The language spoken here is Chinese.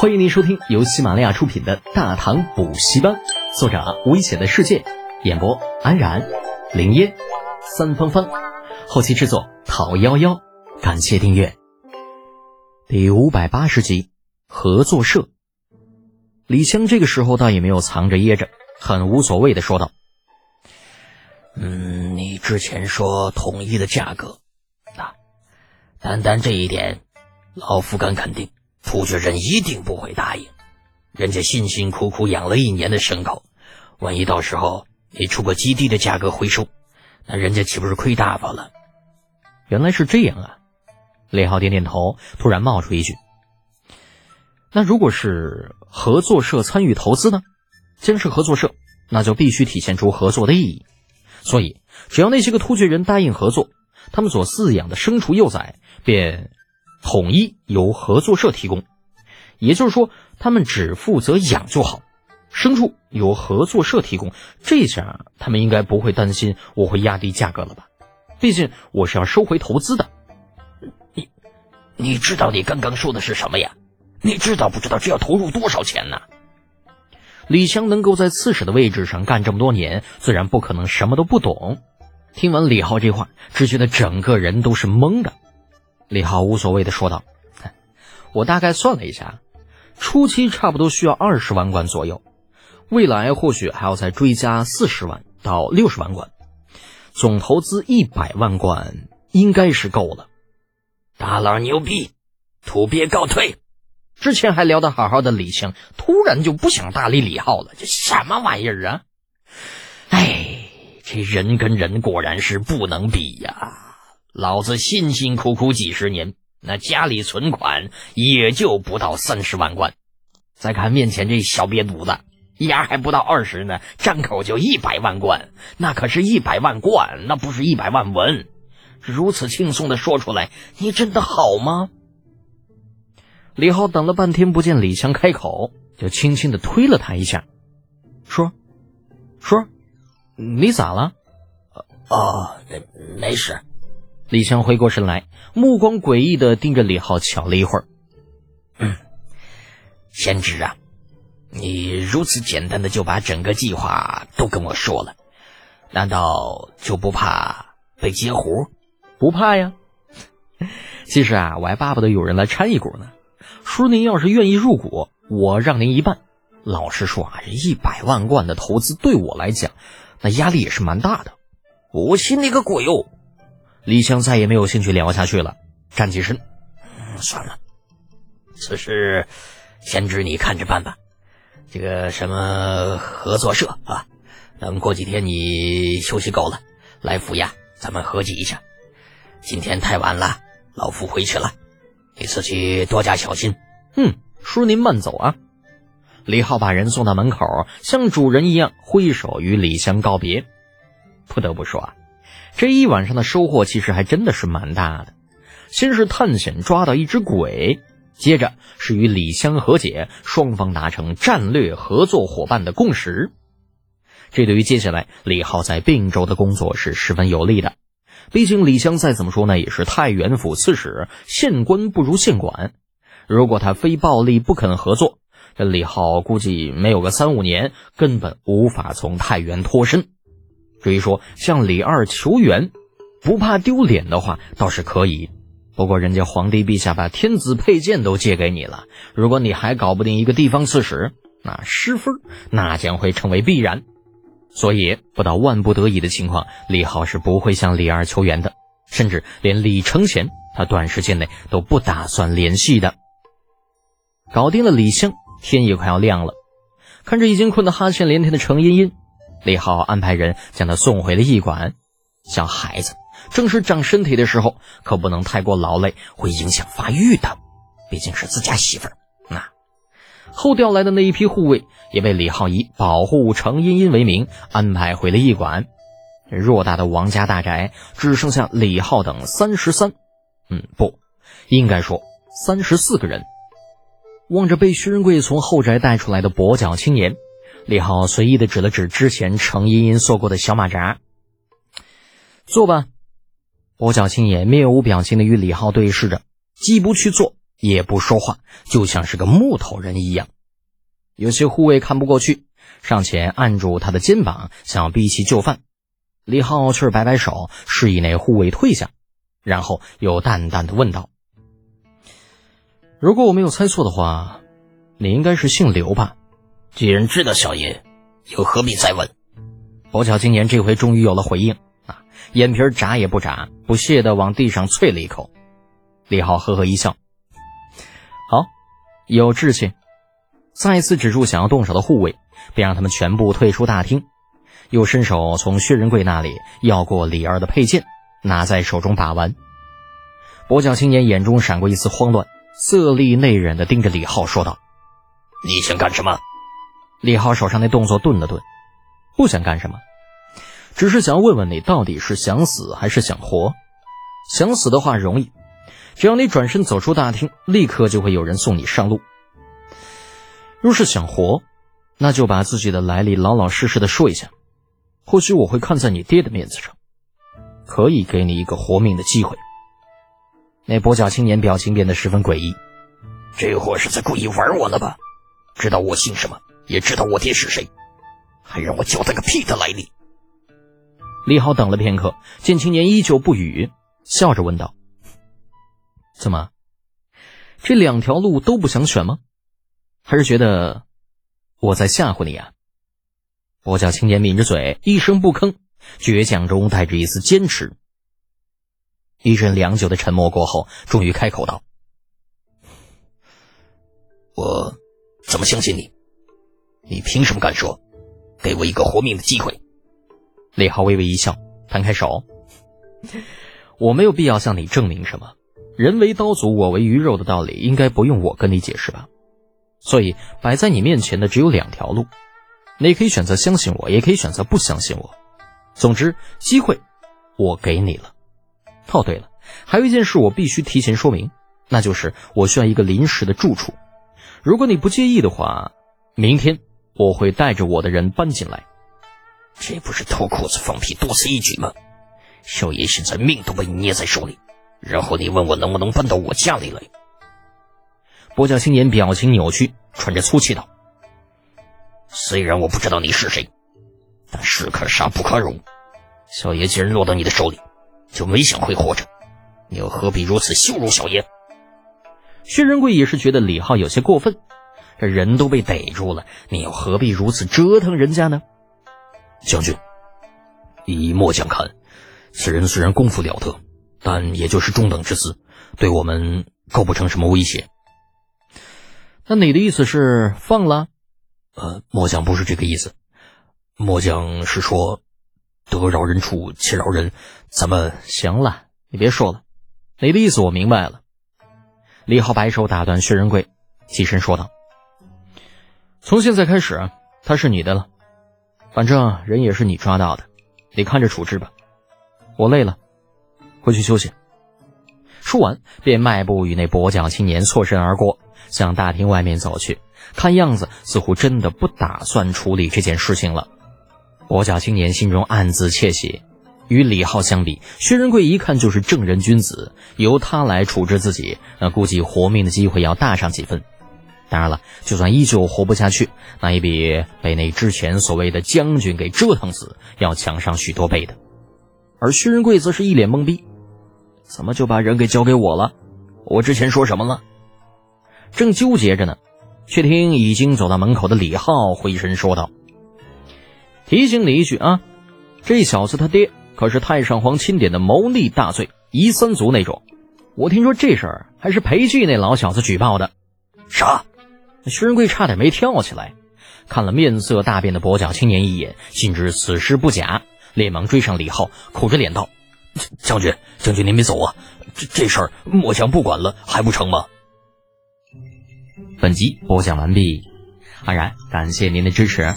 欢迎您收听由喜马拉雅出品的《大唐补习班》，作者危险的世界，演播安然、林烟、三芳芳，后期制作陶幺幺。感谢订阅。第五百八十集，合作社。李湘这个时候倒也没有藏着掖着，很无所谓的说道：“嗯，你之前说统一的价格，那单单这一点，老夫敢肯定。”突厥人一定不会答应，人家辛辛苦苦养了一年的牲口，万一到时候你出个极低的价格回收，那人家岂不是亏大发了？原来是这样啊！李浩点点头，突然冒出一句：“那如果是合作社参与投资呢？既然是合作社，那就必须体现出合作的意义。所以，只要那些个突厥人答应合作，他们所饲养的牲畜幼崽便……”统一由合作社提供，也就是说，他们只负责养就好，牲畜由合作社提供。这下他们应该不会担心我会压低价格了吧？毕竟我是要收回投资的。你，你知道你刚刚说的是什么呀？你知道不知道这要投入多少钱呢？李湘能够在刺史的位置上干这么多年，自然不可能什么都不懂。听完李浩这话，只觉得整个人都是懵的。李浩无所谓的说道：“我大概算了一下，初期差不多需要二十万贯左右，未来或许还要再追加四十万到六十万贯，总投资一百万贯应该是够了。”大佬牛逼，土鳖告退。之前还聊得好好的李湘，突然就不想搭理李浩了，这什么玩意儿啊？哎，这人跟人果然是不能比呀。老子辛辛苦苦几十年，那家里存款也就不到三十万贯。再看面前这小瘪犊子，牙还不到二十呢，张口就一百万贯，那可是一百万贯，那不是一百万文。如此轻松的说出来，你真的好吗？李浩等了半天不见李强开口，就轻轻的推了他一下，说：“说，你咋了？哦，没没事。”李强回过神来，目光诡异的盯着李浩，瞧了一会儿。嗯，贤侄啊，你如此简单的就把整个计划都跟我说了，难道就不怕被截胡？不怕呀。其实啊，我还巴不得有人来掺一股呢。叔，您要是愿意入股，我让您一半。老实说啊，这一百万贯的投资对我来讲，那压力也是蛮大的。我信你个鬼哟！李湘再也没有兴趣聊下去了，站起身，嗯，算了，此事贤侄你看着办吧。这个什么合作社啊，等过几天你休息够了，来府衙咱们合计一下。今天太晚了，老夫回去了，你自己多加小心。嗯，叔您慢走啊。李浩把人送到门口，像主人一样挥手与李湘告别。不得不说啊。这一晚上的收获其实还真的是蛮大的，先是探险抓到一只鬼，接着是与李湘和解，双方达成战略合作伙伴的共识。这对于接下来李浩在并州的工作是十分有利的。毕竟李湘再怎么说呢，也是太原府刺史，县官不如县管。如果他非暴力不肯合作，这李浩估计没有个三五年，根本无法从太原脱身。至于说向李二求援，不怕丢脸的话倒是可以。不过人家皇帝陛下把天子佩剑都借给你了，如果你还搞不定一个地方刺史，那失分那将会成为必然。所以不到万不得已的情况，李浩是不会向李二求援的，甚至连李承乾他短时间内都不打算联系的。搞定了李湘，天也快要亮了。看着已经困得哈欠连天的程茵茵。李浩安排人将他送回了驿馆。小孩子正是长身体的时候，可不能太过劳累，会影响发育的。毕竟是自家媳妇儿。那后调来的那一批护卫也被李浩以保护程茵茵为名安排回了驿馆。偌大的王家大宅只剩下李浩等三十三，嗯，不应该说三十四个人。望着被薛仁贵从后宅带出来的跛脚青年。李浩随意的指了指之前程茵茵坐过的小马扎，坐吧。跛脚青也面无表情的与李浩对视着，既不去坐，也不说话，就像是个木头人一样。有些护卫看不过去，上前按住他的肩膀，想要逼其就范。李浩却是摆摆手，示意那护卫退下，然后又淡淡的问道：“如果我没有猜错的话，你应该是姓刘吧？”既然知道小爷，又何必再问？跛脚青年这回终于有了回应啊，眼皮眨也不眨，不屑的往地上啐了一口。李浩呵呵一笑：“好，有志气。”再次止住想要动手的护卫，便让他们全部退出大厅，又伸手从薛仁贵那里要过李二的佩剑，拿在手中把玩。跛脚青年眼中闪过一丝慌乱，色厉内荏的盯着李浩说道：“你想干什么？”李浩手上那动作顿了顿，不想干什么，只是想问问你到底是想死还是想活。想死的话容易，只要你转身走出大厅，立刻就会有人送你上路。若是想活，那就把自己的来历老老实实的说一下，或许我会看在你爹的面子上，可以给你一个活命的机会。那跛脚青年表情变得十分诡异，这货是在故意玩我呢吧？知道我姓什么，也知道我爹是谁，还让我交代个屁的来历。李浩等了片刻，见青年依旧不语，笑着问道：“怎么，这两条路都不想选吗？”还是觉得我在吓唬你啊？我叫青年抿着嘴，一声不吭，倔强中带着一丝坚持。一阵良久的沉默过后，终于开口道：“我怎么相信你？你凭什么敢说？给我一个活命的机会！”李浩微微一笑，摊开手：“我没有必要向你证明什么，人为刀俎，我为鱼肉的道理，应该不用我跟你解释吧？”所以摆在你面前的只有两条路，你可以选择相信我，也可以选择不相信我。总之，机会我给你了。哦，对了，还有一件事我必须提前说明，那就是我需要一个临时的住处。如果你不介意的话，明天我会带着我的人搬进来。这不是脱裤子放屁多此一举吗？少爷现在命都被你捏在手里，然后你问我能不能搬到我家里来？跛脚青年表情扭曲，喘着粗气道：“虽然我不知道你是谁，但士可杀不可辱。小爷既然落到你的手里，就没想会活着。你又何必如此羞辱小爷？”薛仁贵也是觉得李浩有些过分，这人都被逮住了，你又何必如此折腾人家呢？将军，以末将看，此人虽然功夫了得，但也就是中等之资，对我们构不成什么威胁。那你的意思是放了？呃，末将不是这个意思，末将是说，得饶人处且饶人。咱们行了，你别说了，你的意思我明白了。李浩摆手打断薛仁贵，起身说道：“从现在开始，他是你的了。反正人也是你抓到的，你看着处置吧。我累了，回去休息。”说完，便迈步与那跛脚青年错身而过。向大厅外面走去，看样子似乎真的不打算处理这件事情了。跛脚青年心中暗自窃喜，与李浩相比，薛仁贵一看就是正人君子，由他来处置自己，那估计活命的机会要大上几分。当然了，就算依旧活不下去，那也比被那之前所谓的将军给折腾死要强上许多倍的。而薛仁贵则是一脸懵逼，怎么就把人给交给我了？我之前说什么了？正纠结着呢，却听已经走到门口的李浩回身说道：“提醒你一句啊，这小子他爹可是太上皇钦点的谋逆大罪，夷三族那种。我听说这事儿还是裴寂那老小子举报的。”啥？薛仁贵差点没跳起来，看了面色大变的跛脚青年一眼，心知此事不假，连忙追上李浩，苦着脸道：“将军，将军您别走啊！这这事儿末将不管了，还不成吗？”本集播讲完毕，安然感谢您的支持。